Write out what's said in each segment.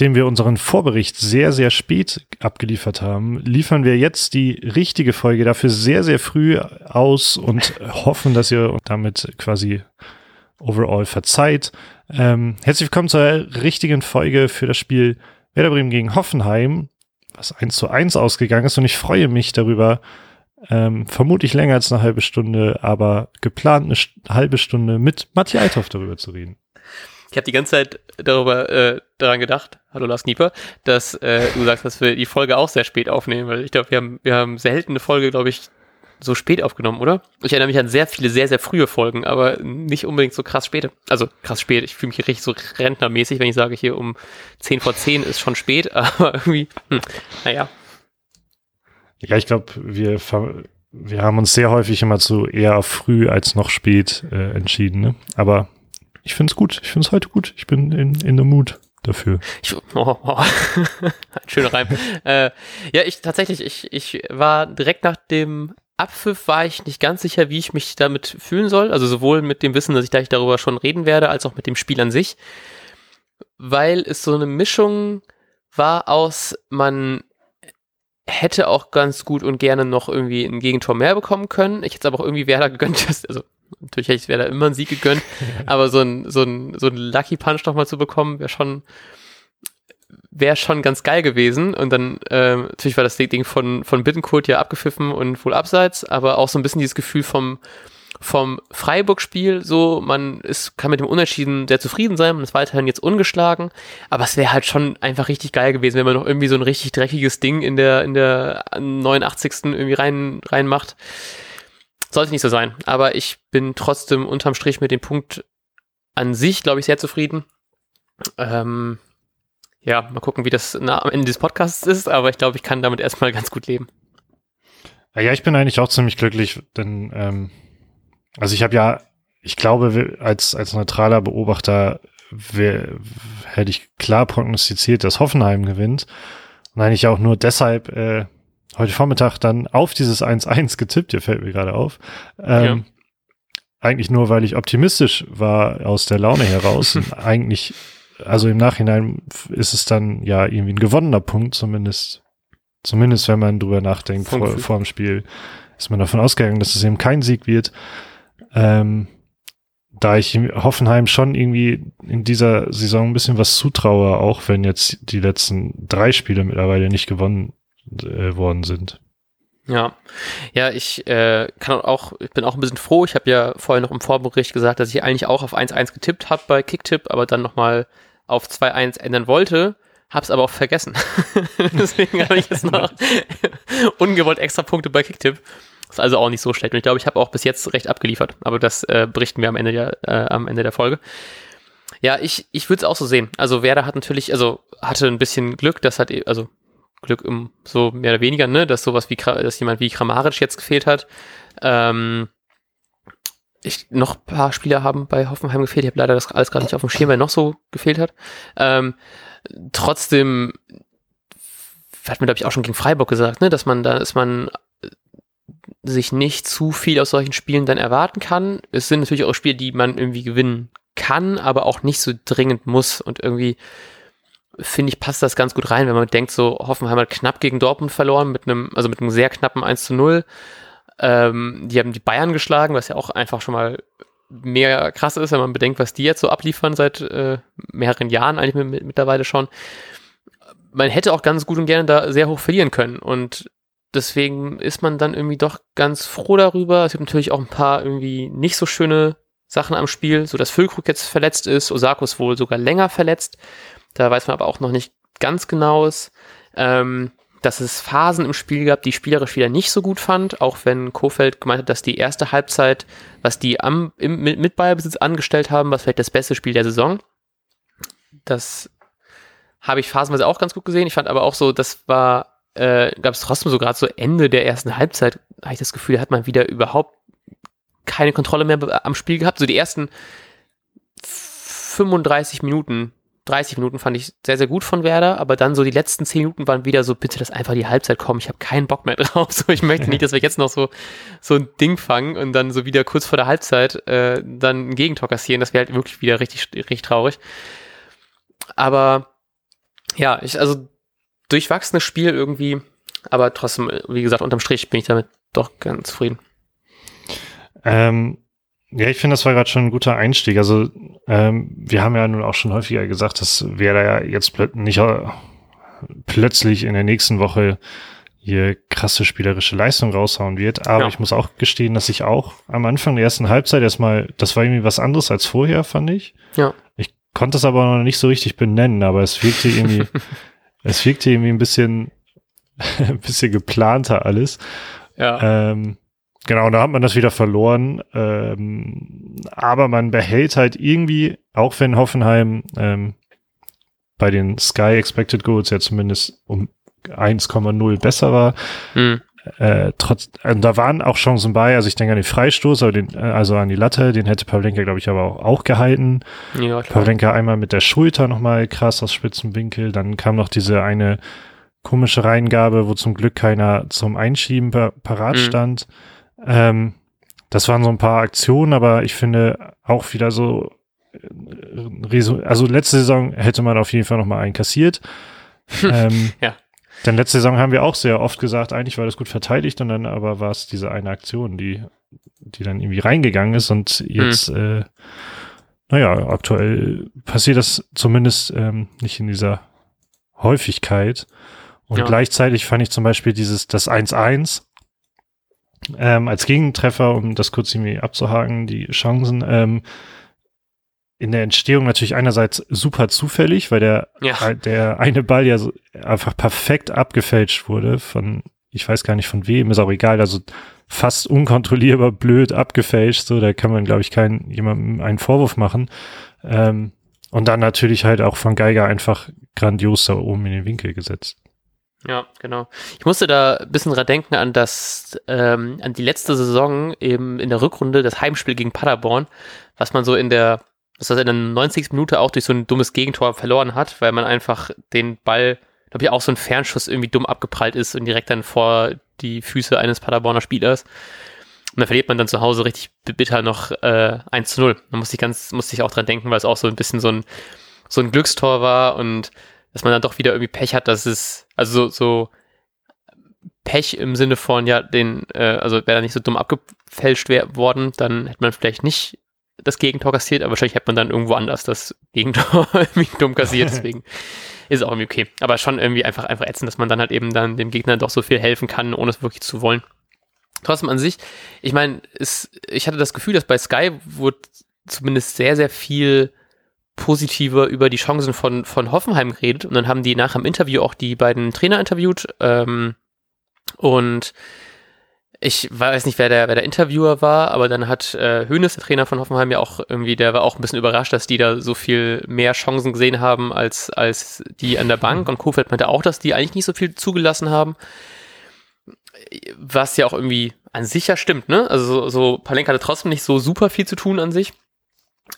nachdem wir unseren Vorbericht sehr, sehr spät abgeliefert haben, liefern wir jetzt die richtige Folge dafür sehr, sehr früh aus und hoffen, dass ihr damit quasi overall verzeiht. Ähm, herzlich willkommen zur richtigen Folge für das Spiel Werder Bremen gegen Hoffenheim, was 1 zu 1 ausgegangen ist und ich freue mich darüber, ähm, vermutlich länger als eine halbe Stunde, aber geplant eine halbe Stunde mit Matthias Althoff darüber zu reden. Ich habe die ganze Zeit darüber äh, daran gedacht, hallo Lars Knieper, dass äh, du sagst, dass wir die Folge auch sehr spät aufnehmen, weil ich glaube, wir haben, wir haben selten eine Folge, glaube ich, so spät aufgenommen, oder? Ich erinnere mich an sehr viele, sehr, sehr frühe Folgen, aber nicht unbedingt so krass späte. Also krass spät. Ich fühle mich richtig so rentnermäßig, wenn ich sage, hier um 10 vor 10 ist schon spät, aber irgendwie, hm, naja. Ja, ich glaube, wir, wir haben uns sehr häufig immer zu eher früh als noch spät äh, entschieden, ne? Aber ich finde es gut. Ich finde es heute gut. Ich bin in, in the mood dafür. Ich, oh, oh. Ein schöner Reim. äh, ja, ich tatsächlich, ich, ich war direkt nach dem Abpfiff war ich nicht ganz sicher, wie ich mich damit fühlen soll. Also sowohl mit dem Wissen, dass ich gleich darüber schon reden werde, als auch mit dem Spiel an sich. Weil es so eine Mischung war aus, man hätte auch ganz gut und gerne noch irgendwie ein Gegentor mehr bekommen können. Ich hätte es aber auch irgendwie Werder gegönnt, also natürlich hätte ich Werder immer einen Sieg gegönnt, aber so ein, so ein, so ein Lucky Punch nochmal zu bekommen, wäre schon, wäre schon ganz geil gewesen. Und dann, äh, natürlich war das Ding von, von Bittenkurt ja abgepfiffen und wohl abseits, aber auch so ein bisschen dieses Gefühl vom, vom Freiburg-Spiel so, man ist, kann mit dem Unentschieden sehr zufrieden sein, man ist weiterhin jetzt ungeschlagen, aber es wäre halt schon einfach richtig geil gewesen, wenn man noch irgendwie so ein richtig dreckiges Ding in der, in der 89. irgendwie rein, reinmacht. Sollte nicht so sein, aber ich bin trotzdem unterm Strich mit dem Punkt an sich, glaube ich, sehr zufrieden. Ähm, ja, mal gucken, wie das na, am Ende des Podcasts ist, aber ich glaube, ich kann damit erstmal ganz gut leben. Ja, ich bin eigentlich auch ziemlich glücklich, denn ähm, also ich habe ja, ich glaube, als, als neutraler Beobachter wär, hätte ich klar prognostiziert, dass Hoffenheim gewinnt. Und eigentlich auch nur deshalb äh, heute Vormittag dann auf dieses 1-1 getippt, hier fällt mir gerade auf. Ähm, ja. Eigentlich nur, weil ich optimistisch war aus der Laune heraus. eigentlich also im Nachhinein ist es dann ja irgendwie ein gewonnener Punkt, zumindest, zumindest wenn man drüber nachdenkt vor, vor dem Spiel, ist man davon ausgegangen, dass es eben kein Sieg wird. Ähm, da ich Hoffenheim schon irgendwie in dieser Saison ein bisschen was zutraue, auch wenn jetzt die letzten drei Spiele mittlerweile nicht gewonnen äh, worden sind. Ja, ja, ich äh, kann auch, ich bin auch ein bisschen froh. Ich habe ja vorher noch im Vorbericht gesagt, dass ich eigentlich auch auf 1-1 getippt habe bei Kicktipp, aber dann nochmal auf 2-1 ändern wollte, hab's aber auch vergessen. Deswegen habe ich jetzt noch ungewollt extra Punkte bei Kicktipp. Ist also auch nicht so schlecht. Und ich glaube, ich habe auch bis jetzt recht abgeliefert. Aber das äh, berichten wir am Ende der, äh, am Ende der Folge. Ja, ich, ich würde es auch so sehen. Also Werder hat natürlich, also hatte ein bisschen Glück, das hat, also Glück im, so mehr oder weniger, ne, dass sowas wie, dass jemand wie Kramaric jetzt gefehlt hat. Ähm, ich, noch paar Spieler haben bei Hoffenheim gefehlt. Ich habe leider das alles gerade nicht auf dem Schirm, weil noch so gefehlt hat. Ähm, trotzdem hat man, glaube ich, auch schon gegen Freiburg gesagt, ne, dass man da, dass man sich nicht zu viel aus solchen Spielen dann erwarten kann. Es sind natürlich auch Spiele, die man irgendwie gewinnen kann, aber auch nicht so dringend muss. Und irgendwie finde ich, passt das ganz gut rein, wenn man denkt, so Hoffenheim hat knapp gegen Dortmund verloren, mit einem, also mit einem sehr knappen 1 zu 0. Ähm, die haben die Bayern geschlagen, was ja auch einfach schon mal mehr krass ist, wenn man bedenkt, was die jetzt so abliefern seit äh, mehreren Jahren eigentlich mit, mittlerweile schon. Man hätte auch ganz gut und gerne da sehr hoch verlieren können und deswegen ist man dann irgendwie doch ganz froh darüber. Es gibt natürlich auch ein paar irgendwie nicht so schöne Sachen am Spiel, so dass Füllkrug jetzt verletzt ist, Osako ist wohl sogar länger verletzt. Da weiß man aber auch noch nicht ganz genaues. Ähm, dass es Phasen im Spiel gab, die spielerisch wieder nicht so gut fand, auch wenn Kofeld gemeint hat, dass die erste Halbzeit, was die am, im, mit Ballbesitz angestellt haben, was vielleicht das beste Spiel der Saison. Das habe ich phasenweise auch ganz gut gesehen. Ich fand aber auch so, das war, äh, gab es trotzdem so gerade so Ende der ersten Halbzeit, habe ich das Gefühl, da hat man wieder überhaupt keine Kontrolle mehr am Spiel gehabt. So die ersten 35 Minuten 30 Minuten fand ich sehr, sehr gut von Werder, aber dann so die letzten 10 Minuten waren wieder so, bitte dass einfach die Halbzeit kommen, ich habe keinen Bock mehr drauf. So, ich möchte nicht, dass wir jetzt noch so, so ein Ding fangen und dann so wieder kurz vor der Halbzeit äh, dann ein Gegentor kassieren. Das wäre halt wirklich wieder richtig, richtig traurig. Aber Ja, ich, also durchwachsenes Spiel irgendwie, aber trotzdem, wie gesagt, unterm Strich bin ich damit doch ganz zufrieden. Ähm, ja, ich finde, das war gerade schon ein guter Einstieg. Also ähm, wir haben ja nun auch schon häufiger gesagt, dass wir da ja jetzt plö nicht äh, plötzlich in der nächsten Woche hier krasse spielerische Leistung raushauen wird. Aber ja. ich muss auch gestehen, dass ich auch am Anfang der ersten Halbzeit erstmal, das war irgendwie was anderes als vorher, fand ich. Ja. Ich konnte es aber noch nicht so richtig benennen, aber es wirkte irgendwie, es wirkte irgendwie ein bisschen, ein bisschen geplanter alles. Ja. Ähm, Genau, da hat man das wieder verloren. Ähm, aber man behält halt irgendwie, auch wenn Hoffenheim ähm, bei den Sky Expected Goals ja zumindest um 1,0 besser war. Mhm. Äh, trotz, äh, da waren auch Chancen bei, also ich denke an den Freistoß, aber den, äh, also an die Latte, den hätte Pavlenka, glaube ich, aber auch, auch gehalten. Ja. Pavlenka einmal mit der Schulter nochmal krass aus Spitzenwinkel, dann kam noch diese eine komische Reingabe, wo zum Glück keiner zum Einschieben parat mhm. stand. Ähm, das waren so ein paar Aktionen, aber ich finde auch wieder so, äh, also letzte Saison hätte man auf jeden Fall nochmal einen kassiert. ähm, ja. Denn letzte Saison haben wir auch sehr oft gesagt, eigentlich war das gut verteidigt und dann aber war es diese eine Aktion, die, die dann irgendwie reingegangen ist und jetzt, hm. äh, naja, aktuell passiert das zumindest ähm, nicht in dieser Häufigkeit. Und ja. gleichzeitig fand ich zum Beispiel dieses, das 1-1, ähm, als Gegentreffer, um das kurz irgendwie abzuhaken, die Chancen, ähm, in der Entstehung natürlich einerseits super zufällig, weil der, ja. der eine Ball ja so einfach perfekt abgefälscht wurde von, ich weiß gar nicht von wem, ist auch egal, also fast unkontrollierbar blöd abgefälscht, so, da kann man, glaube ich, keinen, jemandem einen Vorwurf machen. Ähm, und dann natürlich halt auch von Geiger einfach grandios da oben in den Winkel gesetzt. Ja, genau. Ich musste da ein bisschen dran denken an das, ähm, an die letzte Saison eben in der Rückrunde, das Heimspiel gegen Paderborn, was man so in der, was das in der 90. Minute auch durch so ein dummes Gegentor verloren hat, weil man einfach den Ball, glaube ich, auch so ein Fernschuss irgendwie dumm abgeprallt ist und direkt dann vor die Füße eines Paderborner Spielers. Und dann verliert man dann zu Hause richtig bitter noch äh, 1 zu 0. Da musste ich ganz, musste ich auch dran denken, weil es auch so ein bisschen so ein, so ein Glückstor war und dass man dann doch wieder irgendwie Pech hat, dass es, also so, so Pech im Sinne von, ja, den, äh, also wäre da nicht so dumm abgefälscht worden, dann hätte man vielleicht nicht das Gegentor kassiert, aber wahrscheinlich hätte man dann irgendwo anders das Gegentor irgendwie dumm kassiert, deswegen ist es auch irgendwie okay. Aber schon irgendwie einfach, einfach ätzend, dass man dann halt eben dann dem Gegner doch so viel helfen kann, ohne es wirklich zu wollen. Trotzdem an sich, ich meine, ich hatte das Gefühl, dass bei Sky wurde zumindest sehr, sehr viel positiver über die Chancen von, von Hoffenheim geredet und dann haben die nach dem Interview auch die beiden Trainer interviewt ähm, und ich weiß nicht, wer der, wer der Interviewer war, aber dann hat äh, der Trainer von Hoffenheim, ja auch irgendwie, der war auch ein bisschen überrascht, dass die da so viel mehr Chancen gesehen haben als, als die an der Bank. Und Kofeld meinte auch, dass die eigentlich nicht so viel zugelassen haben. Was ja auch irgendwie an sich ja stimmt, ne? Also so, so Palenka hatte trotzdem nicht so super viel zu tun an sich.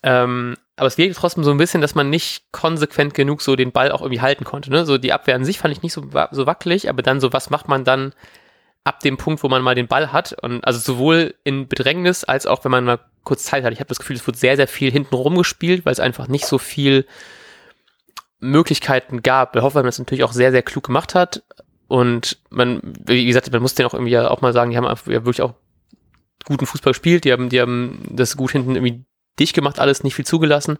Ähm, aber es wirkt trotzdem so ein bisschen, dass man nicht konsequent genug so den Ball auch irgendwie halten konnte. Ne? So die Abwehr an sich fand ich nicht so, so wackelig, aber dann so, was macht man dann ab dem Punkt, wo man mal den Ball hat? Und also sowohl in Bedrängnis als auch wenn man mal kurz Zeit hat. Ich habe das Gefühl, es wird sehr, sehr viel hinten rumgespielt, weil es einfach nicht so viel Möglichkeiten gab. Dass man das natürlich auch sehr, sehr klug gemacht hat. Und man, wie gesagt, man muss den auch irgendwie auch mal sagen, die haben ja wirklich auch guten Fußball gespielt, die haben, die haben das gut hinten irgendwie dicht gemacht, alles nicht viel zugelassen.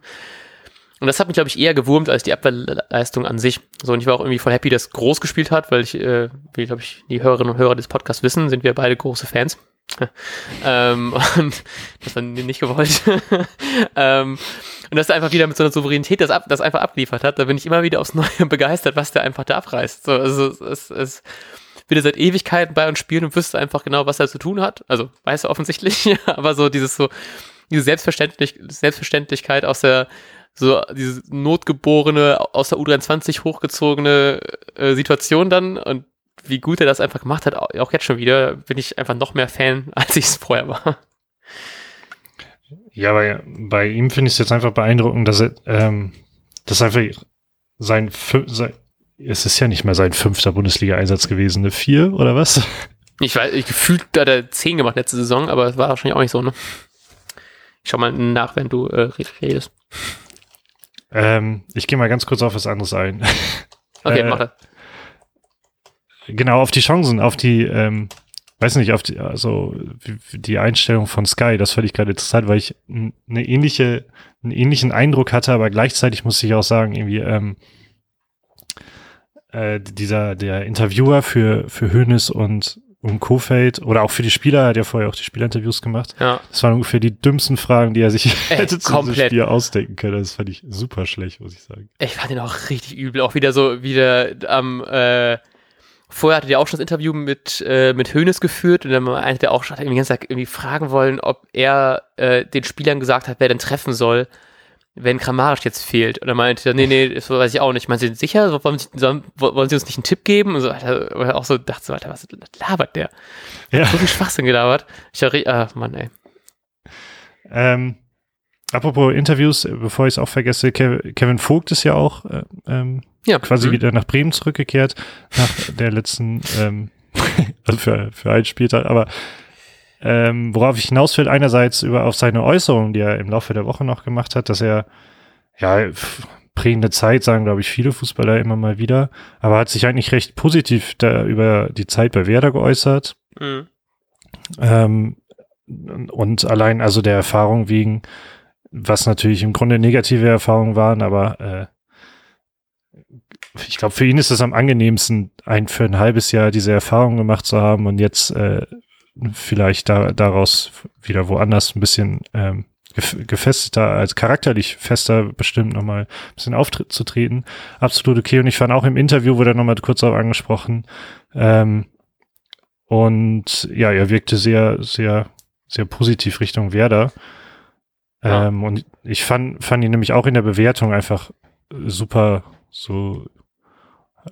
Und das hat mich, glaube ich, eher gewurmt als die Abwehrleistung an sich. So, und ich war auch irgendwie voll happy, dass Groß gespielt hat, weil ich, äh, wie, glaube ich, die Hörerinnen und Hörer des Podcasts wissen, sind wir beide große Fans. ähm, und das war nicht gewollt. ähm, und dass er einfach wieder mit so einer Souveränität das, ab, das einfach abgeliefert hat, da bin ich immer wieder aufs Neue begeistert, was der einfach da abreißt. So, also es, es wieder seit Ewigkeiten bei uns spielen und wüsste einfach genau, was er zu tun hat. Also weiß er offensichtlich, aber so dieses so, diese Selbstverständlich Selbstverständlichkeit aus der so diese notgeborene aus der U23 hochgezogene äh, Situation dann und wie gut er das einfach gemacht hat, auch jetzt schon wieder, bin ich einfach noch mehr Fan, als ich es vorher war. Ja, bei, bei ihm finde ich es jetzt einfach beeindruckend, dass er, ähm, das einfach sein, sein, es ist ja nicht mehr sein fünfter Bundesliga-Einsatz gewesen, eine vier oder was? Ich weiß, ich gefühlt hat er zehn gemacht letzte Saison, aber es war wahrscheinlich auch nicht so, ne? Ich schau mal nach, wenn du äh, redest. Ähm, ich gehe mal ganz kurz auf was anderes ein. Okay, äh, mache. Genau, auf die Chancen, auf die, ähm, weiß nicht, auf die, also die Einstellung von Sky, das fand ich gerade interessant, weil ich eine ähnliche, einen ähnlichen Eindruck hatte, aber gleichzeitig muss ich auch sagen, irgendwie, ähm, äh, dieser, der Interviewer für, für Hönes und, und Kofeld oder auch für die Spieler, er hat ja vorher auch die Spielerinterviews gemacht. Ja. Das waren ungefähr die dümmsten Fragen, die er sich Ey, hätte zu diesem komplett. Spiel ausdenken können. Das fand ich super schlecht, muss ich sagen. Ich fand den auch richtig übel. Auch wieder so, wieder am, äh, vorher hatte der auch schon das Interview mit, äh, mit Hoeneß geführt und dann meinte der auch schon, hat irgendwie Zeit irgendwie fragen wollen, ob er äh, den Spielern gesagt hat, wer denn treffen soll, wenn Kramaric jetzt fehlt. Und er meinte, nee, nee, das weiß ich auch nicht. Meinen Sie sicher? Wollen Sie, wollen Sie uns nicht einen Tipp geben? Und so, Alter, er auch so dachte so, Alter, was labert der? Ja. So viel Schwachsinn gelabert. Ich dachte, ah, Mann, ey. Ähm, apropos Interviews, bevor ich es auch vergesse, Kev Kevin Vogt ist ja auch äh, ähm, Ja, quasi mhm. wieder nach Bremen zurückgekehrt, nach der letzten, ähm, also für, für einen Spieltag, aber ähm, worauf ich hinaus will, einerseits über auf seine Äußerungen, die er im Laufe der Woche noch gemacht hat, dass er ja prägende Zeit, sagen glaube ich viele Fußballer immer mal wieder, aber hat sich eigentlich recht positiv da über die Zeit bei Werder geäußert. Mhm. Ähm, und allein also der Erfahrung wegen, was natürlich im Grunde negative Erfahrungen waren, aber äh, ich glaube, für ihn ist es am angenehmsten, ein für ein halbes Jahr diese Erfahrung gemacht zu haben und jetzt äh, vielleicht da, daraus wieder woanders ein bisschen ähm, gef- gefesteter, als charakterlich fester bestimmt nochmal ein bisschen aufzutreten. Absolut okay. Und ich fand auch im Interview wurde er nochmal kurz darauf angesprochen. Ähm, und ja, er wirkte sehr, sehr, sehr positiv Richtung Werder. Ja. Ähm, und ich fand, fand ihn nämlich auch in der Bewertung einfach super so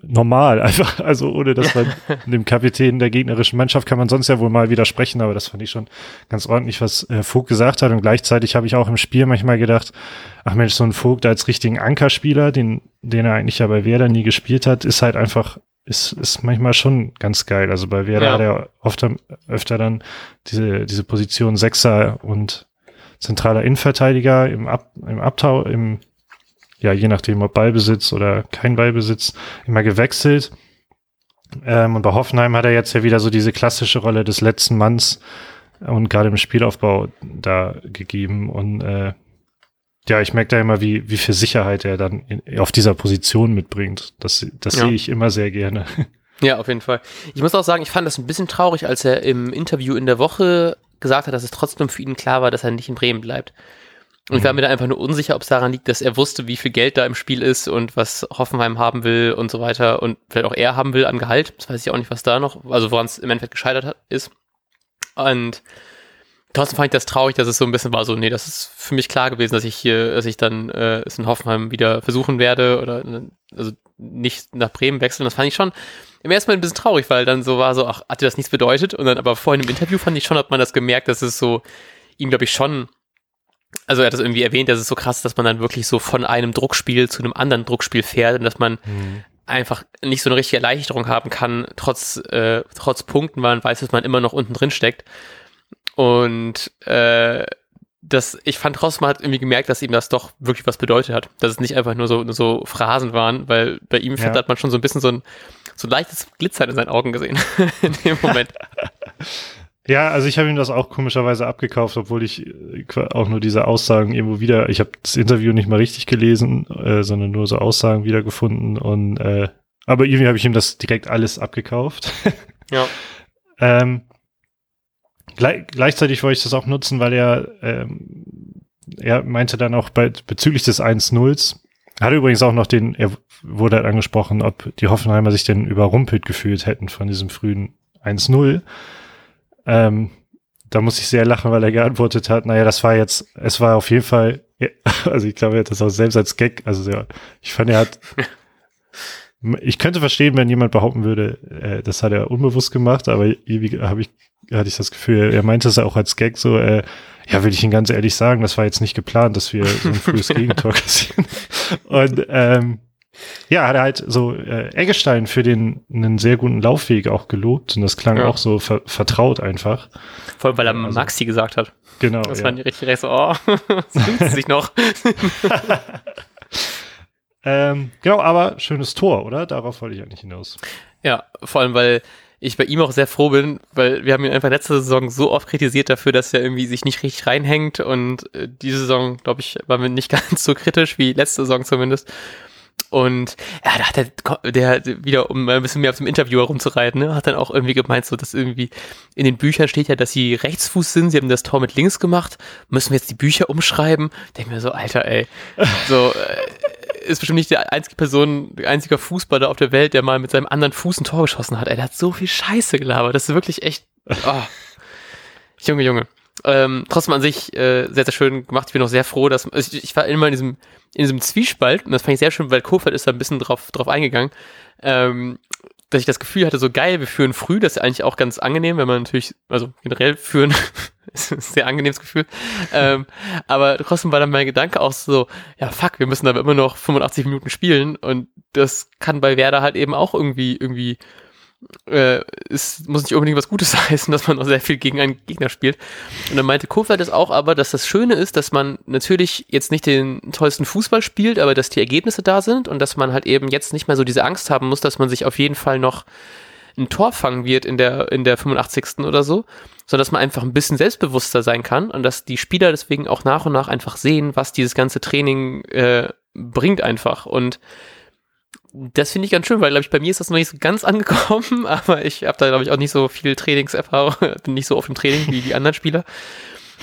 normal, einfach, also ohne dass man dem Kapitän der gegnerischen Mannschaft kann man sonst ja wohl mal widersprechen, aber das fand ich schon ganz ordentlich, was äh, Vogt gesagt hat. Und gleichzeitig habe ich auch im Spiel manchmal gedacht, ach Mensch, so ein Vogt als richtigen Ankerspieler, den, den er eigentlich ja bei Werder nie gespielt hat, ist halt einfach, ist, ist manchmal schon ganz geil. Also bei Werder Ja. hat er oft, öfter dann diese, diese Position Sechser und zentraler Innenverteidiger im, Ab, im Abtau, im, ja, je nachdem, ob Ballbesitz oder kein Ballbesitz, immer gewechselt. Ähm, und bei Hoffenheim hat er jetzt ja wieder so diese klassische Rolle des letzten Manns und gerade im Spielaufbau da gegeben. Und äh, ja, ich merke da immer, wie, wie viel Sicherheit er dann in, auf dieser Position mitbringt. Das, das Ja. sehe ich immer sehr gerne. Ja, auf jeden Fall. Ich muss auch sagen, ich fand das ein bisschen traurig, als er im Interview in der Woche gesagt hat, dass es trotzdem für ihn klar war, dass er nicht in Bremen bleibt. Und ich war Mhm. mir da einfach nur unsicher, ob es daran liegt, dass er wusste, wie viel Geld da im Spiel ist und was Hoffenheim haben will und so weiter und vielleicht auch er haben will an Gehalt. Das weiß ich auch nicht, was da noch, also woran es im Endeffekt gescheitert hat, ist. Und trotzdem fand ich das traurig, dass es so ein bisschen war, so, nee, das ist für mich klar gewesen, dass ich hier, dass ich dann äh, es in Hoffenheim wieder versuchen werde oder äh, also nicht nach Bremen wechseln. Das fand ich schon im ersten Mal ein bisschen traurig, weil dann so war so, ach, hatte das nichts bedeutet? Und dann aber vorhin im Interview fand ich schon, hat man das gemerkt, dass es so ihm, glaube ich, schon, also er hat das irgendwie erwähnt, dass es so krass, ist, dass man dann wirklich so von einem Druckspiel zu einem anderen Druckspiel fährt und dass man einfach nicht so eine richtige Erleichterung haben kann, trotz, äh, trotz Punkten, weil man weiß, dass man immer noch unten drin steckt. Und äh, das, ich fand trotzdem, man hat irgendwie gemerkt, dass ihm das doch wirklich was bedeutet hat. Dass es nicht einfach nur so, nur so Phrasen waren, weil bei ihm Ja. hat man schon so ein bisschen so ein, so ein leichtes Glitzern in seinen Augen gesehen in dem Moment. Ja, also ich habe ihm das auch komischerweise abgekauft, obwohl ich äh, auch nur diese Aussagen irgendwo wieder, ich habe das Interview nicht mal richtig gelesen, äh, sondern nur so Aussagen wiedergefunden und äh, aber irgendwie habe ich ihm das direkt alles abgekauft. Ja. ähm, gleich, gleichzeitig wollte ich das auch nutzen, weil er ähm, er meinte dann auch bei bezüglich des 1-0s, hat übrigens auch noch den, er wurde halt angesprochen, ob die Hoffenheimer sich denn überrumpelt gefühlt hätten von diesem frühen 1-0. Ähm, da muss ich sehr lachen, weil er geantwortet hat, naja, das war jetzt, es war auf jeden Fall, also ich glaube, er hat das auch selbst als Gag, also ja, ich fand, er hat, ich könnte verstehen, wenn jemand behaupten würde, äh, das hat er unbewusst gemacht, aber irgendwie habe ich, hatte ich das Gefühl, er meinte es auch als Gag so, äh, ja, will ich Ihnen ganz ehrlich sagen, das war jetzt nicht geplant, dass wir so ein frühes Gegentor kassieren. Und ähm, ja, hat er halt so äh, Eggestein für den einen sehr guten Laufweg auch gelobt und das klang Ja. auch so ver vertraut einfach. Vor allem, weil er Also- Maxi gesagt hat. Genau. Das ja. fand ich richtig recht so, oh, das fühlt sich noch. Ähm, genau, aber schönes Tor, oder? Darauf wollte ich eigentlich hinaus. Ja, vor allem, weil ich bei ihm auch sehr froh bin, weil wir haben ihn einfach letzte Saison so oft kritisiert dafür, dass er irgendwie sich nicht richtig reinhängt und äh, diese Saison, glaube ich, waren wir nicht ganz so kritisch wie letzte Saison zumindest. Und ja, da hat der, der wieder, um ein bisschen mehr auf dem Interview herumzureiten, ne, hat dann auch irgendwie gemeint, so dass irgendwie in den Büchern steht ja, dass sie Rechtsfuß sind, sie haben das Tor mit links gemacht, müssen wir jetzt die Bücher umschreiben? Denk mir so, Alter, ey, so, äh, ist bestimmt nicht die einzige Person, der einzige Fußballer auf der Welt, der mal mit seinem anderen Fuß ein Tor geschossen hat. Ey, der hat so viel Scheiße gelabert. Das ist wirklich echt, oh. Junge, Junge. Ähm, trotzdem an sich äh, sehr, sehr schön gemacht. Ich bin auch sehr froh, dass also ich, ich, war immer in diesem, in diesem Zwiespalt und das fand ich sehr schön, weil Kofeld ist da ein bisschen drauf, drauf eingegangen, ähm, dass ich das Gefühl hatte, so geil, wir führen früh, das ist eigentlich auch ganz angenehm, wenn man natürlich, also generell führen, ist ein sehr angenehmes Gefühl. ähm, aber trotzdem war dann mein Gedanke auch so, ja fuck, wir müssen aber immer noch 85 Minuten spielen und das kann bei Werder halt eben auch irgendwie, irgendwie äh, es muss nicht unbedingt was Gutes heißen, dass man noch sehr viel gegen einen Gegner spielt. Und dann meinte Kofeld es auch aber, dass das Schöne ist, dass man natürlich jetzt nicht den tollsten Fußball spielt, aber dass die Ergebnisse da sind und dass man halt eben jetzt nicht mehr so diese Angst haben muss, dass man sich auf jeden Fall noch ein Tor fangen wird in der, in der 85. oder so, sondern dass man einfach ein bisschen selbstbewusster sein kann und dass die Spieler deswegen auch nach und nach einfach sehen, was dieses ganze Training äh, bringt einfach. Und das finde ich ganz schön, weil, glaube ich, bei mir ist das noch nicht so ganz angekommen, aber ich habe da, glaube ich, auch nicht so viel Trainingserfahrung, bin nicht so oft im Training wie die anderen Spieler.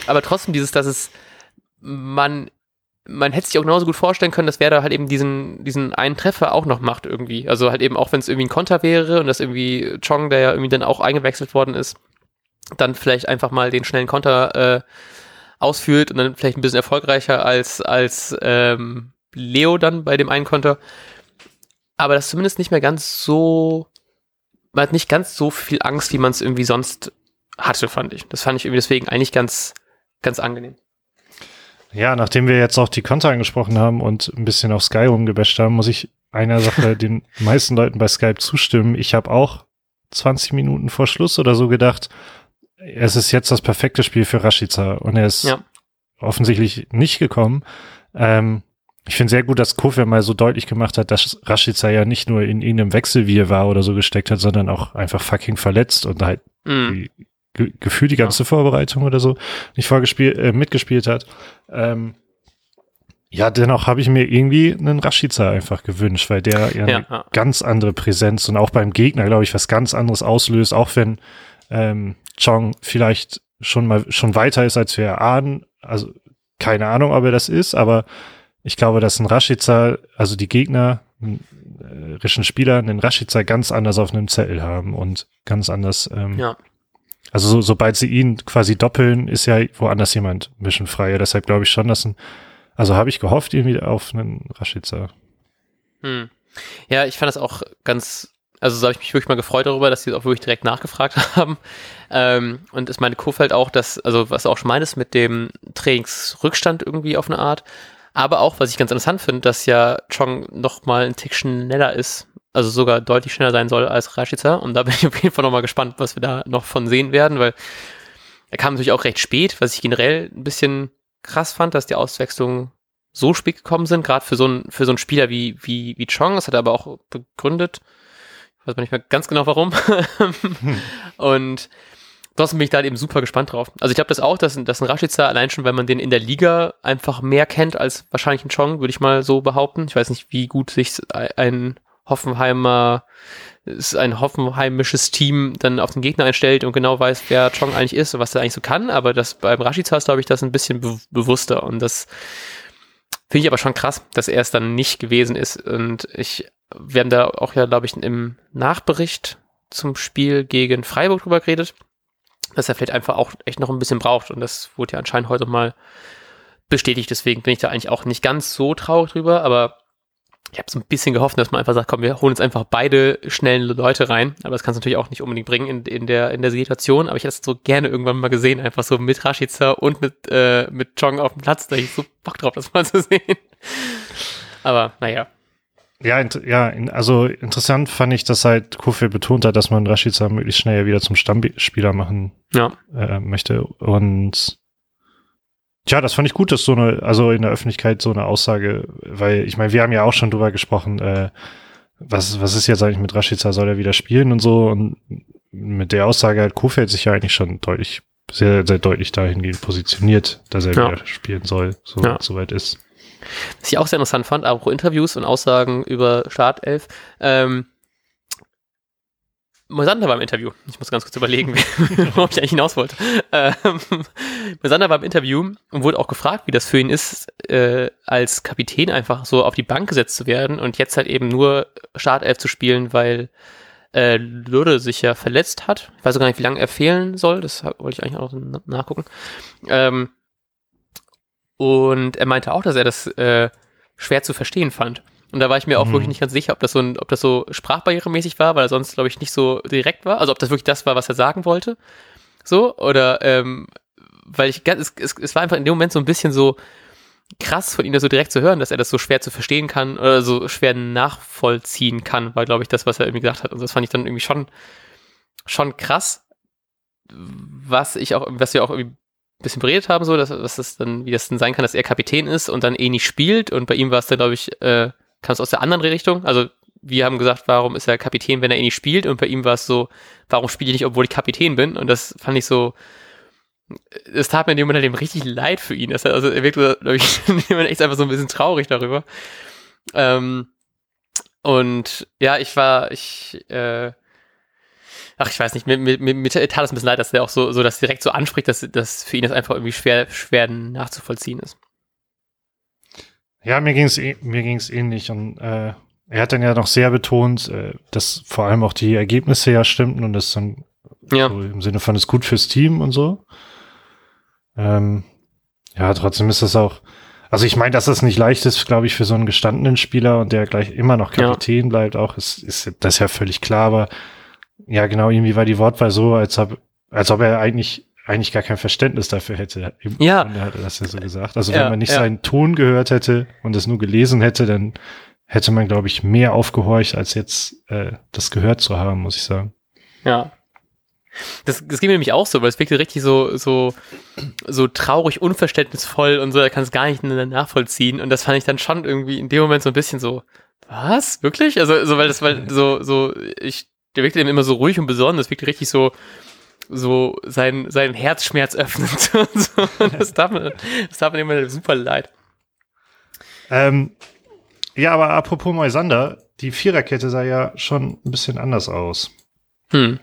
Aber trotzdem dieses, dass es, man, man hätte sich auch genauso gut vorstellen können, dass wer da halt eben diesen, diesen einen Treffer auch noch macht irgendwie. Also halt eben auch, wenn es irgendwie ein Konter wäre und das irgendwie Chong, der ja irgendwie dann auch eingewechselt worden ist, dann vielleicht einfach mal den schnellen Konter äh, ausführt und dann vielleicht ein bisschen erfolgreicher als, als ähm, Leo dann bei dem einen Konter aber das ist zumindest nicht mehr ganz so, man hat nicht ganz so viel Angst, wie man es irgendwie sonst hatte, fand ich. Das fand ich irgendwie deswegen eigentlich ganz, ganz angenehm. Ja, nachdem wir jetzt auch die Konter angesprochen haben und ein bisschen auf Sky rumgebasht haben, muss ich einer Sache den meisten Leuten bei Skype zustimmen. Ich habe auch 20 Minuten vor Schluss oder so gedacht, es ist jetzt das perfekte Spiel für Rashica und er ist ja. offensichtlich nicht gekommen. Ähm, ich finde sehr gut, dass Kofi mal so deutlich gemacht hat, dass Rashica ja nicht nur in irgendeinem Wechsel, wie er war oder so gesteckt hat, sondern auch einfach fucking verletzt und halt mm. ge gefühlt die ganze ja. Vorbereitung oder so nicht vorgespielt, äh, mitgespielt hat. Ähm, ja, dennoch habe ich mir irgendwie einen Rashica einfach gewünscht, weil der ja, ja eine ganz andere Präsenz und auch beim Gegner, glaube ich, was ganz anderes auslöst, auch wenn ähm, Chong vielleicht schon mal schon weiter ist, als wir erahnen. Also keine Ahnung, ob er das ist, aber ich glaube, dass ein Rashica, also die Gegner, äh, rischen Spieler, einen Rashica ganz anders auf einem Zettel haben und ganz anders, ähm, ja. also so, sobald sie ihn quasi doppeln, ist ja woanders jemand ein bisschen freier. Deshalb glaube ich schon, dass ein, also habe ich gehofft irgendwie auf einen Rashica. Hm. Ja, ich fand das auch ganz, also so habe ich mich wirklich mal gefreut darüber, dass sie auch wirklich direkt nachgefragt haben. Ähm, und es meine Kofeld auch, dass, also was auch schon meintest mit dem Trainingsrückstand irgendwie auf eine Art, aber auch, was ich ganz interessant finde, dass ja Chong noch mal ein Tick schneller ist, also sogar deutlich schneller sein soll als Rashica. Und da bin ich auf jeden Fall noch mal gespannt, was wir da noch von sehen werden, weil er kam natürlich auch recht spät, was ich generell ein bisschen krass fand, dass die Auswechslungen so spät gekommen sind, gerade für so einen für so einen Spieler wie wie wie Chong. Das hat er aber auch begründet. Ich weiß nicht mehr ganz genau warum. Und Trotzdem bin ich da eben super gespannt drauf. Also ich glaube das auch, dass, dass ein Rashica allein schon, weil man den in der Liga einfach mehr kennt als wahrscheinlich ein Chong, würde ich mal so behaupten. Ich weiß nicht, wie gut sich ein Hoffenheimer, ein hoffenheimisches Team dann auf den Gegner einstellt und genau weiß, wer Chong eigentlich ist und was er eigentlich so kann. Aber das beim Rashica ist, glaube ich, das ein bisschen be bewusster. Und das finde ich aber schon krass, dass er es dann nicht gewesen ist. Und ich, wir haben da auch ja, glaube ich, im Nachbericht zum Spiel gegen Freiburg drüber geredet dass er vielleicht einfach auch echt noch ein bisschen braucht. Und das wurde ja anscheinend heute mal bestätigt. Deswegen bin ich da eigentlich auch nicht ganz so traurig drüber, aber ich habe so ein bisschen gehofft, dass man einfach sagt, komm, wir holen jetzt einfach beide schnellen Leute rein. Aber das kann es natürlich auch nicht unbedingt bringen in, in, der, in der Situation. Aber ich hätte es so gerne irgendwann mal gesehen, einfach so mit Rashica und mit, äh, mit Chong auf dem Platz. Da ich so Bock drauf, das mal zu sehen. Aber naja. Ja, ja, also interessant fand ich, dass halt Kofi betont hat, dass man Rashica möglichst schnell wieder zum Stammspieler machen ja. äh, möchte. Und Tja, das fand ich gut, dass so eine, also in der Öffentlichkeit so eine Aussage, weil ich meine, wir haben ja auch schon drüber gesprochen, äh, was, was ist jetzt eigentlich mit Rashica, soll er wieder spielen und so und mit der Aussage hat Kofeld sich ja eigentlich schon deutlich, sehr, sehr deutlich dahingehend positioniert, dass er ja. wieder spielen soll, so ja. soweit ist. Was ich auch sehr interessant fand, auch Interviews und Aussagen über Startelf, ähm, Moisander war im Interview. Ich muss ganz kurz überlegen, worauf ich eigentlich hinaus wollte. Ähm, Moisander war im Interview und wurde auch gefragt, wie das für ihn ist, äh, als Kapitän einfach so auf die Bank gesetzt zu werden und jetzt halt eben nur Startelf zu spielen, weil äh, Lurde sich ja verletzt hat. Ich weiß auch gar nicht, wie lange er fehlen soll. Das wollte ich eigentlich auch nachgucken. Ähm, und er meinte auch, dass er das äh, schwer zu verstehen fand. Und da war ich mir auch mhm. wirklich nicht ganz sicher, ob das so ein, ob das so sprachbarrieremäßig war, weil er sonst, glaube ich, nicht so direkt war. Also ob das wirklich das war, was er sagen wollte. So, oder ähm, weil ich es, es, es war einfach in dem Moment so ein bisschen so krass von ihm das so direkt zu hören, dass er das so schwer zu verstehen kann oder so schwer nachvollziehen kann, war, glaube ich, das, was er irgendwie gesagt hat. Und das fand ich dann irgendwie schon, schon krass, was ich auch, was wir auch irgendwie bisschen beredet haben, so, dass, was das dann, wie das denn sein kann, dass er Kapitän ist und dann eh nicht spielt. Und bei ihm war es dann, glaube ich, äh, kam es aus der anderen Richtung. Also wir haben gesagt, warum ist er Kapitän, wenn er eh nicht spielt? Und bei ihm war es so, warum spiele ich nicht, obwohl ich Kapitän bin? Und das fand ich so, es tat mir in dem Moment halt eben richtig leid für ihn. Dass er, also er wirkte, glaube ich, echt einfach so ein bisschen traurig darüber. Ähm, und ja, ich war, ich, äh, ach, ich weiß nicht, mir, mir, mir tat es ein bisschen leid, dass er auch so, so das direkt so anspricht, dass, dass für ihn das einfach irgendwie schwer, schwer nachzuvollziehen ist. Ja, mir ging es eh, mir ging's ähnlich und äh, er hat dann ja noch sehr betont, äh, dass vor allem auch die Ergebnisse ja stimmten und das dann ja. so im Sinne von ist gut fürs Team und so. Ähm, ja, trotzdem ist das auch, also ich meine, dass das nicht leicht ist, glaube ich, für so einen gestandenen Spieler und der gleich immer noch Kapitän ja. bleibt, auch ist, ist das ja völlig klar, aber ja, genau, irgendwie war die Wortwahl so, als ob, als ob er eigentlich eigentlich gar kein Verständnis dafür hätte. Ja. Hat er das ja so gesagt. Also ja, wenn man nicht ja. seinen Ton gehört hätte und es nur gelesen hätte, dann hätte man, glaube ich, mehr aufgehorcht, als jetzt äh, das gehört zu haben, muss ich sagen. Ja. Das, das ging mir nämlich auch so, weil es wirkte richtig so, so, so traurig, unverständnisvoll und so, er kann es gar nicht nachvollziehen. Und das fand ich dann schon irgendwie in dem Moment so ein bisschen so, was? Wirklich? Also, so, weil das, weil so, so, ich, der wirkte eben immer so ruhig und besonnen, das wirkte richtig so, so sein, sein Herzschmerz öffnet. das, tat mir, das tat mir immer super leid. Ähm, ja, aber apropos Moisander, die Viererkette sah ja schon ein bisschen anders aus. Hm.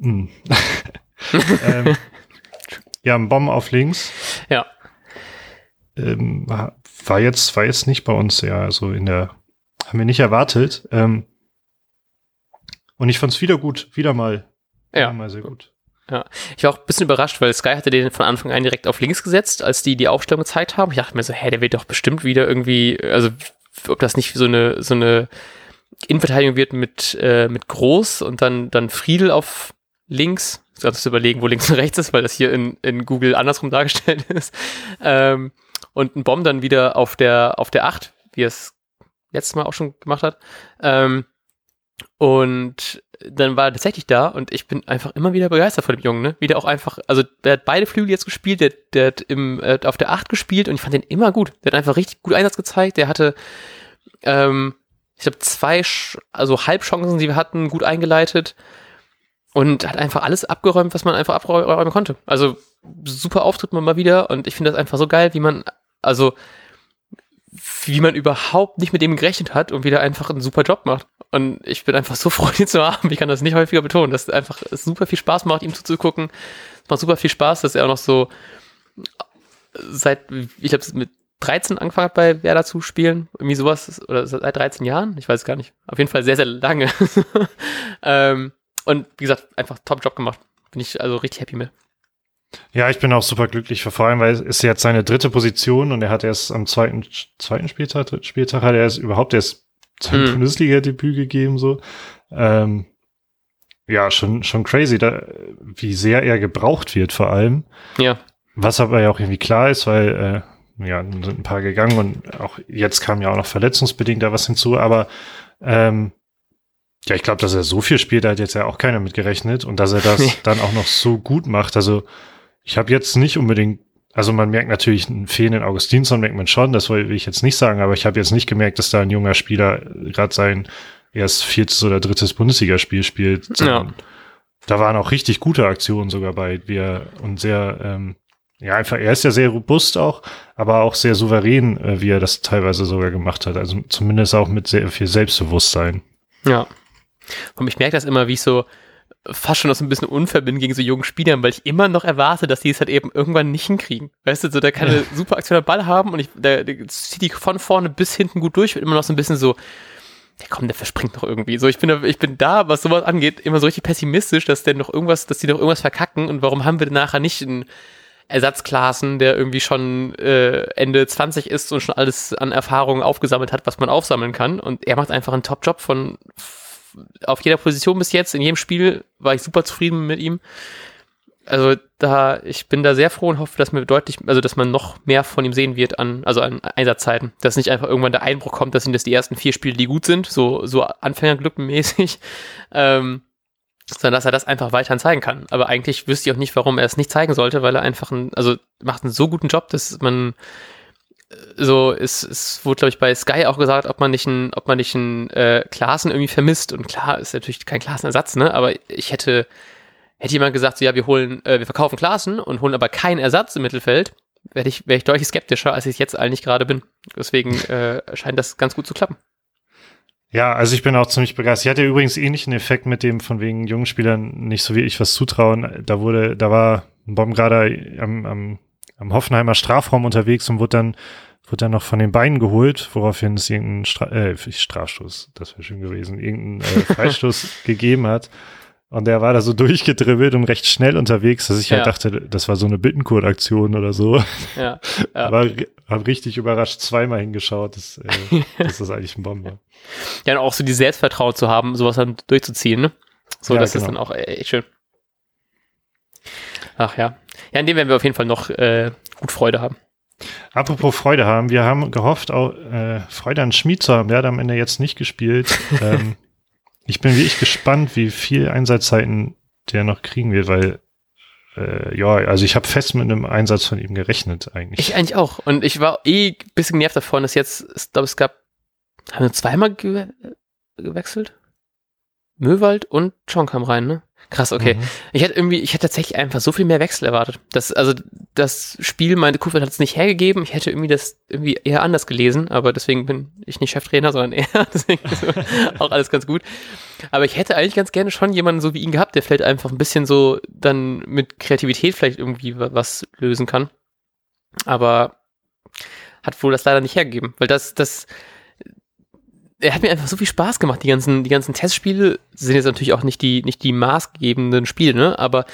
hm. ähm, ja, ein Bomb auf links. Ja. Ähm, war jetzt, war jetzt nicht bei uns, ja, also in der, haben wir nicht erwartet. Ähm, und ich fand's wieder gut, wieder mal ja. Mal sehr gut. Ja, ich war auch ein bisschen überrascht, weil Sky hatte den von Anfang an direkt auf links gesetzt, als die die Aufstellung gezeigt haben. Ich dachte mir so, hä, der wird doch bestimmt wieder irgendwie, also ob das nicht so eine so eine Innenverteidigung wird mit äh, mit Groß und dann dann Friedel auf links. Muss zu überlegen, wo links und rechts ist, weil das hier in, in Google andersrum dargestellt ist. Ähm, und ein Bomb dann wieder auf der auf der 8, wie er es letztes Mal auch schon gemacht hat. Ähm, und dann war er tatsächlich da und ich bin einfach immer wieder begeistert von dem Jungen, ne? Wie der auch einfach, also der hat beide Flügel jetzt gespielt, der, der hat im, äh, auf der 8 gespielt und ich fand den immer gut. Der hat einfach richtig gut Einsatz gezeigt. Der hatte, ähm, ich glaube, zwei, also Halbchancen, die wir hatten, gut eingeleitet und hat einfach alles abgeräumt, was man einfach abräumen konnte. Also super Auftritt mal wieder und ich finde das einfach so geil, wie man, also wie man überhaupt nicht mit dem gerechnet hat und wieder einfach einen super Job macht. Und ich bin einfach so froh, ihn zu haben. Ich kann das nicht häufiger betonen, dass es einfach super viel Spaß macht, ihm zuzugucken. Es macht super viel Spaß, dass er auch noch so seit, ich glaube, mit 13 angefangen hat, bei Werder zu spielen. Irgendwie sowas, oder seit 13 Jahren? Ich weiß gar nicht. Auf jeden Fall sehr, sehr lange. ähm, und wie gesagt, einfach top Job gemacht. Bin ich also richtig happy mit. Ja, ich bin auch super glücklich, vor allem, weil es ist jetzt seine dritte Position und er hat erst am zweiten, zweiten Spieltag, dritten Spieltag hat er erst überhaupt erst sein hm. Bundesliga-Debüt gegeben, so. Ähm, ja, schon, schon crazy, da, wie sehr er gebraucht wird, vor allem. Ja. Was aber ja auch irgendwie klar ist, weil, äh, ja, sind ein paar gegangen und auch jetzt kam ja auch noch verletzungsbedingt da was hinzu, aber, ähm, ja, ich glaube, dass er so viel spielt, da hat jetzt ja auch keiner mit gerechnet und dass er das dann auch noch so gut macht. Also, ich habe jetzt nicht unbedingt also man merkt natürlich einen fehlenden Augustinsson, merkt man schon, das will ich jetzt nicht sagen, aber ich habe jetzt nicht gemerkt, dass da ein junger Spieler gerade sein erst viertes oder drittes Bundesligaspiel spielt. Ja. Da waren auch richtig gute Aktionen sogar bei, wie er und sehr, ähm, ja, einfach, er ist ja sehr robust auch, aber auch sehr souverän, äh, wie er das teilweise sogar gemacht hat. Also zumindest auch mit sehr viel Selbstbewusstsein. Ja. Und ich merke das immer, wie ich so fast schon noch so ein bisschen unfair bin gegen so jungen Spielern, weil ich immer noch erwarte, dass die es halt eben irgendwann nicht hinkriegen. Weißt du, so der kann eine super Aktion am Ball haben und ich, der, der zieht die von vorne bis hinten gut durch, wird immer noch so ein bisschen so, ja komm, der verspringt noch irgendwie. So, ich bin, ich bin da, was sowas angeht, immer so richtig pessimistisch, dass der noch irgendwas, dass die noch irgendwas verkacken und warum haben wir denn nachher nicht einen Ersatzklassen, der irgendwie schon äh, Ende 20 ist und schon alles an Erfahrungen aufgesammelt hat, was man aufsammeln kann. Und er macht einfach einen Top-Job von auf jeder Position bis jetzt. In jedem Spiel war ich super zufrieden mit ihm. Also da, ich bin da sehr froh und hoffe, dass mir deutlich, also dass man noch mehr von ihm sehen wird an, also an Einsatzzeiten. Dass nicht einfach irgendwann der Einbruch kommt, das sind das die ersten vier Spiele, die gut sind, so, so Anfängerglückenmäßig. Ähm, sondern dass er das einfach weiterhin zeigen kann. Aber eigentlich wüsste ich auch nicht, warum er es nicht zeigen sollte, weil er einfach ein, also macht einen so guten Job, dass man so es, es wurde glaube ich bei Sky auch gesagt, ob man nicht ein, ob man nicht einen äh, Klassen irgendwie vermisst und klar ist natürlich kein Klassenersatz, ne? Aber ich hätte hätte jemand gesagt, so ja wir holen, äh, wir verkaufen Klassen und holen aber keinen Ersatz im Mittelfeld, wäre ich wäre ich deutlich skeptischer, als ich jetzt eigentlich gerade bin. Deswegen äh, scheint das ganz gut zu klappen. Ja, also ich bin auch ziemlich begeistert. Ich hatte übrigens ähnlichen Effekt mit dem von wegen jungen Spielern nicht so wie ich was zutrauen. Da wurde, da war Baumgarter am, am, am Hoffenheimer Strafraum unterwegs und wurde dann, wurde dann noch von den Beinen geholt, woraufhin es irgendeinen Stra äh, Strafstoß, das wäre schön gewesen, irgendeinen äh, Freistoß gegeben hat. Und der war da so durchgedribbelt und recht schnell unterwegs, dass ich halt ja. halt dachte, das war so eine Bittenkurt-Aktion oder so. Ja. ja. Aber hab richtig überrascht zweimal hingeschaut, dass, äh, dass das eigentlich ein Bomber. Ja, und auch so die Selbstvertrauen zu haben, sowas dann durchzuziehen, ne? So, ja, das genau. ist dann auch echt schön. Ach ja. Ja, in dem werden wir auf jeden Fall noch äh, gut Freude haben. Apropos Freude haben, wir haben gehofft, auch äh, Freude an Schmied zu haben. Der hat am Ende jetzt nicht gespielt. ähm, ich bin wirklich gespannt, wie viel Einsatzzeiten der noch kriegen wird, weil äh, ja, also ich habe fest mit einem Einsatz von ihm gerechnet eigentlich. Ich eigentlich auch. Und ich war eh ein bisschen genervt davon, dass jetzt, ich glaube, es gab, haben wir zweimal ge gewechselt? Möwald und John kam rein, ne? Krass, okay. Mhm. Ich hätte irgendwie, ich hätte tatsächlich einfach so viel mehr Wechsel erwartet. Das, also das Spiel, meinte Kufeld hat es nicht hergegeben. Ich hätte irgendwie das irgendwie eher anders gelesen, aber deswegen bin ich nicht Cheftrainer, sondern er. deswegen ist auch alles ganz gut. Aber ich hätte eigentlich ganz gerne schon jemanden so wie ihn gehabt, der vielleicht einfach ein bisschen so dann mit Kreativität vielleicht irgendwie was lösen kann. Aber hat wohl das leider nicht hergegeben, weil das, das, er hat mir einfach so viel Spaß gemacht. Die ganzen, die ganzen Testspiele sind jetzt natürlich auch nicht die, nicht die maßgebenden Spiele, ne? Aber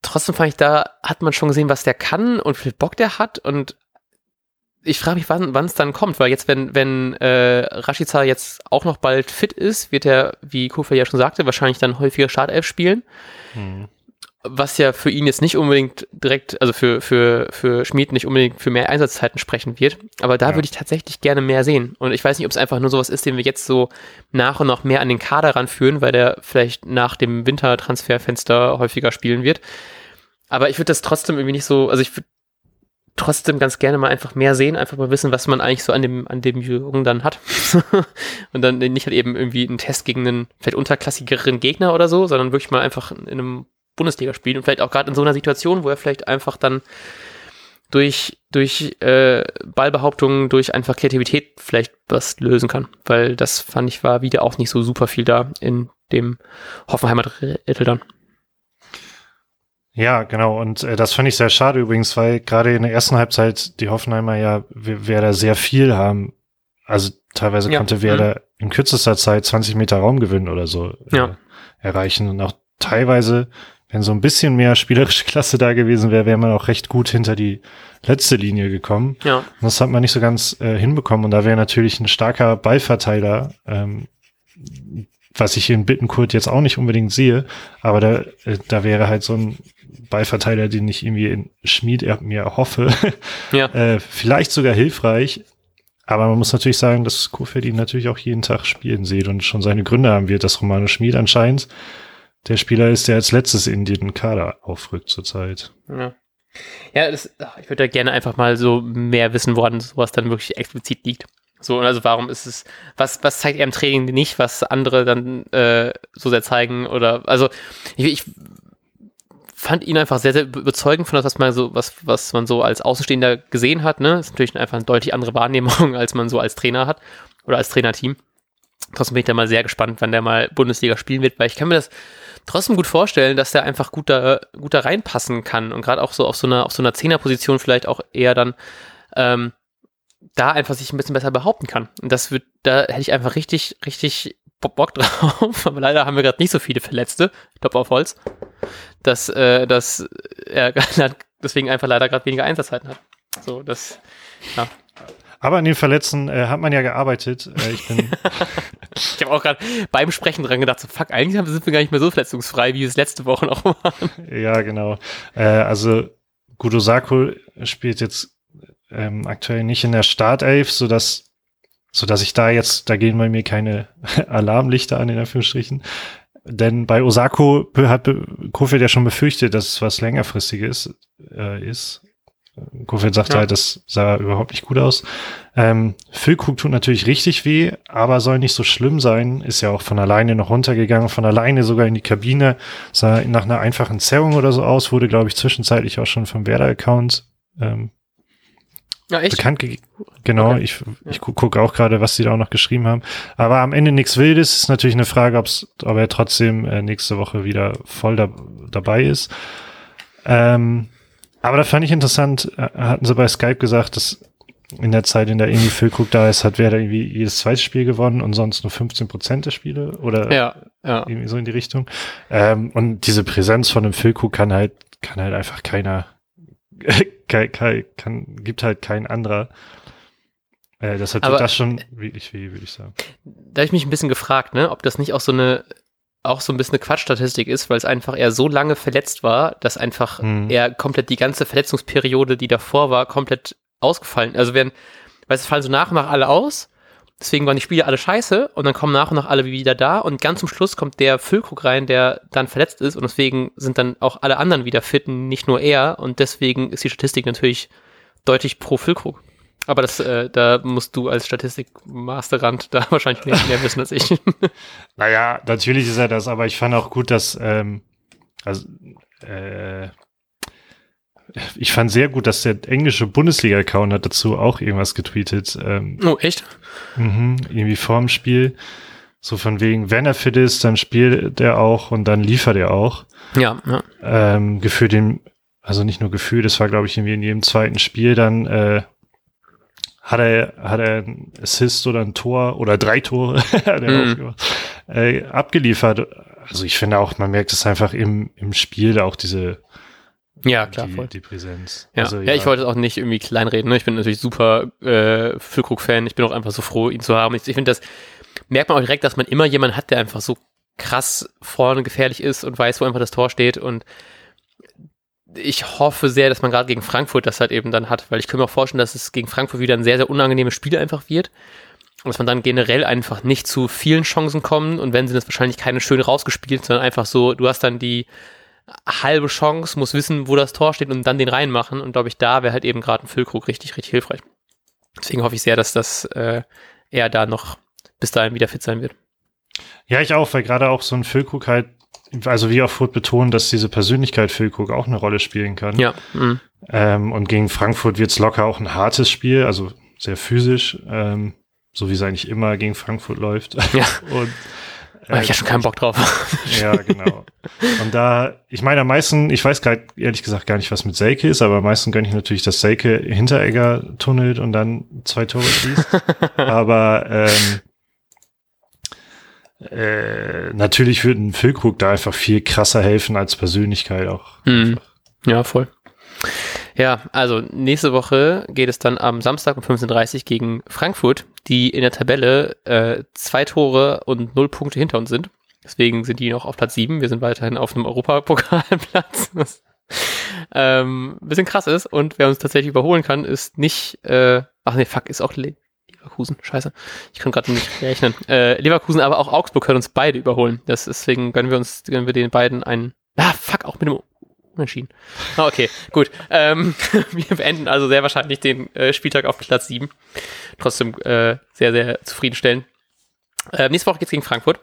trotzdem fand ich, da hat man schon gesehen, was der kann und wie viel Bock der hat. Und ich frage mich, wann es dann kommt, weil jetzt, wenn, wenn äh, Rashica jetzt auch noch bald fit ist, wird er, wie Kofel ja schon sagte, wahrscheinlich dann häufiger Startelf spielen. Hm was ja für ihn jetzt nicht unbedingt direkt, also für, für, für Schmied nicht unbedingt für mehr Einsatzzeiten sprechen wird. Aber da ja. würde ich tatsächlich gerne mehr sehen. Und ich weiß nicht, ob es einfach nur sowas ist, den wir jetzt so nach und nach mehr an den Kader ranführen, weil der vielleicht nach dem Wintertransferfenster häufiger spielen wird. Aber ich würde das trotzdem irgendwie nicht so, also ich würde trotzdem ganz gerne mal einfach mehr sehen, einfach mal wissen, was man eigentlich so an dem, an dem Jungen dann hat. und dann nicht halt eben irgendwie einen Test gegen einen vielleicht unterklassigeren Gegner oder so, sondern wirklich mal einfach in einem Bundesliga spielt und vielleicht auch gerade in so einer Situation, wo er vielleicht einfach dann durch, durch äh, Ballbehauptungen, durch einfach Kreativität vielleicht was lösen kann. Weil das fand ich war wieder auch nicht so super viel da in dem Hoffenheimer Drittel dann. Ja, genau. Und äh, das fand ich sehr schade übrigens, weil gerade in der ersten Halbzeit die Hoffenheimer ja Werder sehr viel haben. Also teilweise ja. konnte Werder mhm. in kürzester Zeit 20 Meter Raum gewinnen oder so äh, ja. erreichen. Und auch teilweise wenn so ein bisschen mehr spielerische Klasse da gewesen wäre, wäre man auch recht gut hinter die letzte Linie gekommen. Ja. Und das hat man nicht so ganz äh, hinbekommen. Und da wäre natürlich ein starker Ballverteiler, ähm, was ich in Bittenkurt jetzt auch nicht unbedingt sehe, aber da, äh, da wäre halt so ein Ballverteiler, den ich irgendwie in Schmied mir hoffe, ja. äh, vielleicht sogar hilfreich. Aber man muss natürlich sagen, dass Kurfeld ihn natürlich auch jeden Tag spielen sieht und schon seine Gründe haben wird, dass Romano Schmied anscheinend der Spieler ist, der als letztes in den Kader aufrückt zurzeit. Ja. Ja, das, ich würde da gerne einfach mal so mehr wissen, woran sowas dann wirklich explizit liegt. So, also warum ist es, was, was zeigt er im Training nicht, was andere dann äh, so sehr zeigen? Oder also ich, ich fand ihn einfach sehr, sehr überzeugend von das, was man so, was, was man so als Außenstehender gesehen hat. Ne? ist natürlich einfach eine deutlich andere Wahrnehmung, als man so als Trainer hat oder als Trainerteam. Trotzdem bin ich da mal sehr gespannt, wann der mal Bundesliga spielen wird, weil ich kann mir das trotzdem gut vorstellen, dass der einfach gut da, gut da reinpassen kann und gerade auch so auf so einer, auf so einer Zehnerposition vielleicht auch eher dann ähm, da einfach sich ein bisschen besser behaupten kann. Und das wird, da hätte ich einfach richtig, richtig Bock drauf, aber leider haben wir gerade nicht so viele Verletzte, Top auf Holz, dass, äh, dass er deswegen einfach leider gerade weniger Einsatzzeiten hat. So, das, ja. Aber an den Verletzten äh, hat man ja gearbeitet. Äh, ich bin ich habe auch gerade beim Sprechen dran gedacht, so fuck, eigentlich sind wir gar nicht mehr so verletzungsfrei, wie es letzte Woche noch waren. Ja, genau. Äh, also Gudo Sako spielt jetzt ähm, aktuell nicht in der Startelf, sodass so dass ich da jetzt, da gehen bei mir keine Alarmlichter an, in Anführungsstrichen. Denn bei Osako hat Kofeld ja schon befürchtet, dass es was längerfristiges äh, ist. Kofeld sagt ja. halt, das sah überhaupt nicht gut aus. Ähm, Füllkrug tut natürlich richtig weh, aber soll nicht so schlimm sein. Ist ja auch von alleine noch runtergegangen, von alleine sogar in die Kabine. Sah nach einer einfachen Zerrung oder so aus, wurde, glaube ich, zwischenzeitlich auch schon vom Werder-Account ähm, ja, echt? bekannt gegeben. Genau, okay. ich, ich gu gucke auch gerade, was sie da auch noch geschrieben haben. Aber am Ende nichts Wildes. Ist natürlich eine Frage, ob's, ob er trotzdem äh, nächste Woche wieder voll da, dabei ist. Ähm, aber da fand ich interessant, äh, hatten sie bei Skype gesagt, dass in der Zeit, in der irgendwie Füllkrug da ist, hat wer irgendwie jedes zweite Spiel gewonnen und sonst nur 15 Prozent der Spiele oder ja, ja. irgendwie so in die Richtung. Ähm, und diese Präsenz von dem Füllkrug kann halt, kann halt einfach keiner kann, kann, kann, gibt halt kein anderer. Äh, deshalb tut das schon wirklich weh, würde ich sagen. Da habe ich mich ein bisschen gefragt, ne, ob das nicht auch so eine auch so ein bisschen eine Quatschstatistik ist, weil es einfach er so lange verletzt war, dass einfach hm. er komplett die ganze Verletzungsperiode, die davor war, komplett ausgefallen. Also werden, weißt du, fallen so nach und nach alle aus Deswegen waren die Spiele alle scheiße und dann kommen nach und nach alle wieder da und ganz zum Schluss kommt der Füllkrug rein, der dann verletzt ist und deswegen sind dann auch alle anderen wieder fit, nicht nur er und deswegen ist die Statistik natürlich deutlich pro Füllkrug. Aber das, äh, da musst du als Statistikmasterand da wahrscheinlich mehr, mehr wissen als ich. naja, natürlich ist er das, aber ich fand auch gut, dass ähm, also, äh, ich fand sehr gut, dass der englische Bundesliga-Account hat dazu auch irgendwas getweetet. Ähm, oh, echt? Mhm, irgendwie vorm Spiel. So von wegen, wenn er fit ist, dann spielt er auch und dann liefert er auch. Ja, ja. Ähm, gefühlt dem, also nicht nur gefühlt, das war, glaube ich, irgendwie in jedem zweiten Spiel dann äh, hat er, hat er ein Assist oder ein Tor oder drei Tore hat er mhm. äh, abgeliefert. Also ich finde auch, man merkt es einfach im, im Spiel auch diese ja, klar, die, voll. die Präsenz. Ja. Also, ja. ja, ich wollte es auch nicht irgendwie kleinreden. Ne? Ich bin natürlich super äh, Füllkrug-Fan. Ich bin auch einfach so froh, ihn zu haben. Ich, ich finde, das merkt man auch direkt, dass man immer jemanden hat, der einfach so krass vorne gefährlich ist und weiß, wo einfach das Tor steht. Und ich hoffe sehr, dass man gerade gegen Frankfurt das halt eben dann hat, weil ich könnte mir auch vorstellen, dass es gegen Frankfurt wieder ein sehr, sehr unangenehmes Spiel einfach wird. Und dass man dann generell einfach nicht zu vielen Chancen kommt und wenn sie das wahrscheinlich keine schön rausgespielt, sondern einfach so, du hast dann die halbe Chance, muss wissen, wo das Tor steht und dann den reinmachen. Und glaube ich, da wäre halt eben gerade ein Füllkrug richtig, richtig hilfreich. Deswegen hoffe ich sehr, dass das äh, er da noch bis dahin wieder fit sein wird. Ja, ich auch, weil gerade auch so ein Füllkrug halt, also wie auch Furt betont, dass diese Persönlichkeit Füllkrug auch eine Rolle spielen kann. Ja. Mhm. Ähm, und gegen Frankfurt wird es locker auch ein hartes Spiel, also sehr physisch, ähm, so wie es eigentlich immer gegen Frankfurt läuft. Ja. und äh, ich habe schon keinen Bock drauf. ja, genau. Und da, ich meine, am meisten, ich weiß gerade ehrlich gesagt gar nicht, was mit Selke ist, aber am meisten gönne ich natürlich, dass Selke Hinteregger tunnelt und dann zwei Tore schießt. aber ähm, äh, natürlich würde ein Füllkrug da einfach viel krasser helfen als Persönlichkeit auch. Mhm. Ja, voll. Ja, also nächste Woche geht es dann am Samstag um 15.30 Uhr gegen Frankfurt, die in der Tabelle äh, zwei Tore und null Punkte hinter uns sind. Deswegen sind die noch auf Platz sieben. Wir sind weiterhin auf einem Europapokalplatz. Was ähm, ein bisschen krass ist. Und wer uns tatsächlich überholen kann, ist nicht, äh, ach nee, fuck, ist auch Le Leverkusen. Scheiße. Ich kann gerade nicht rechnen. Äh, Leverkusen, aber auch Augsburg können uns beide überholen. Das, deswegen gönnen wir uns, gönnen wir den beiden einen, ah, fuck, auch mit dem Unentschieden. Ah, okay, gut. Ähm, wir beenden also sehr wahrscheinlich den äh, Spieltag auf Platz 7. Trotzdem äh, sehr, sehr zufriedenstellend. Äh, nächste Woche geht's gegen Frankfurt.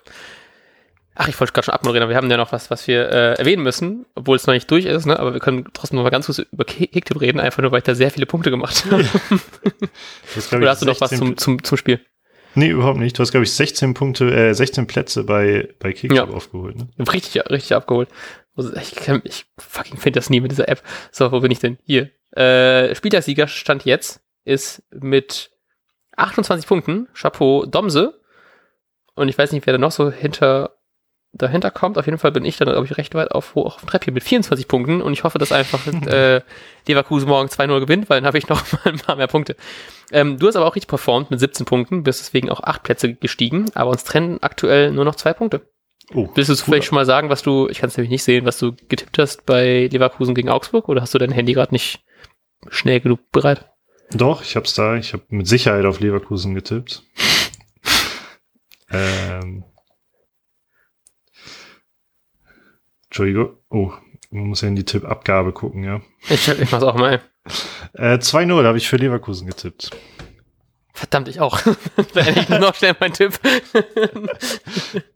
Ach, ich wollte gerade schon abmoderieren, aber wir haben ja noch was, was wir äh, erwähnen müssen, obwohl es noch nicht durch ist, ne? aber wir können trotzdem noch mal ganz kurz über Kicktip reden, einfach nur, weil ich da sehr viele Punkte gemacht habe. Das, Oder hast du noch was zum, zum, zum Spiel? Nee, überhaupt nicht. Du hast, glaube ich, 16 Punkte, äh, 16 Plätze bei, bei Kicktip Ja. aufgeholt. Ne? Richtig, richtig abgeholt. Ich, kann, ich fucking finde das nie mit dieser App. So, wo bin ich denn? Hier. Äh, Spieltagssieger stand jetzt, ist mit 28 Punkten. Chapeau Domse. Und ich weiß nicht, wer da noch so hinter, dahinter kommt. Auf jeden Fall bin ich dann, glaube ich, recht weit auf, hoch auf dem Treppchen mit 24 Punkten. Und ich hoffe, dass einfach äh, Leverkusen morgen 2-0 gewinnt, weil dann habe ich noch mal ein paar mehr Punkte. Ähm, du hast aber auch richtig performt mit 17 Punkten, bist deswegen auch 8 Plätze gestiegen. Aber uns trennen aktuell nur noch zwei Punkte. Oh, Willst du vielleicht schon mal sagen, was du, ich kann es nämlich nicht sehen, was du getippt hast bei Leverkusen gegen Augsburg oder hast du dein Handy gerade nicht schnell genug bereit? Doch, ich hab's da. Ich habe mit Sicherheit auf Leverkusen getippt. ähm. Entschuldigung. Oh, man muss ja in die Tippabgabe gucken, ja. Ich, ich mach's auch mal. Äh, 2-0 habe ich für Leverkusen getippt. Verdammt, ich auch. Beende ich nur noch schnell meinen Tipp.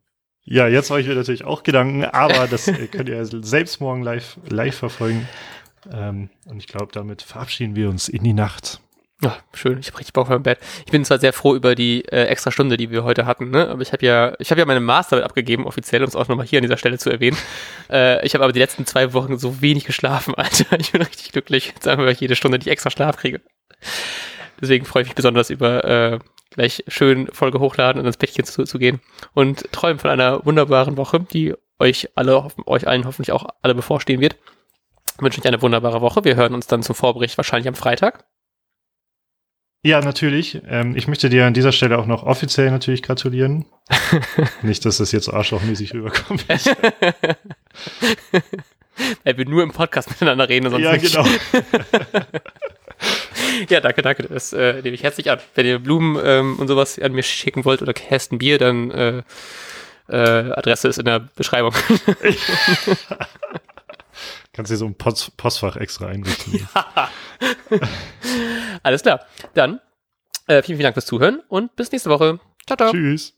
Ja, jetzt mache ich mir natürlich auch Gedanken, aber das äh, könnt ihr selbst morgen live, live verfolgen. Ähm, und ich glaube, damit verabschieden wir uns in die Nacht. Ja, schön, ich habe richtig Bock auf mein Bett. Ich bin zwar sehr froh über die äh, extra Stunde, die wir heute hatten, ne? aber ich habe ja, ich habe ja meine Masterarbeit abgegeben, offiziell, um es auch nochmal hier an dieser Stelle zu erwähnen. Äh, ich habe aber die letzten zwei Wochen so wenig geschlafen, Alter. Ich bin richtig glücklich, jetzt einfach jede Stunde, die ich extra Schlaf kriege. Deswegen freue ich mich besonders über äh, gleich schön Folge hochladen und ins Bettchen zu, zu gehen und träumen von einer wunderbaren Woche, die euch alle, euch allen hoffentlich auch alle bevorstehen wird. Ich wünsche euch eine wunderbare Woche. Wir hören uns dann zum Vorbericht wahrscheinlich am Freitag. Ja, natürlich. Ähm, ich möchte dir an dieser Stelle auch noch offiziell natürlich gratulieren. Nicht, dass das jetzt so arschlochmäßig rüberkommt. Weil wir nur im Podcast miteinander reden und sonst ja, nicht. genau. Ja, danke, danke. Das äh, nehme ich herzlich an. Wenn ihr Blumen ähm, und sowas an mir schicken wollt oder Kästen Bier, dann äh, äh, Adresse ist in der Beschreibung. Kannst dir so ein Post Postfach extra einrichten. Alles klar. Dann äh, vielen, vielen Dank fürs Zuhören und bis nächste Woche. Ciao, ciao. Tschüss.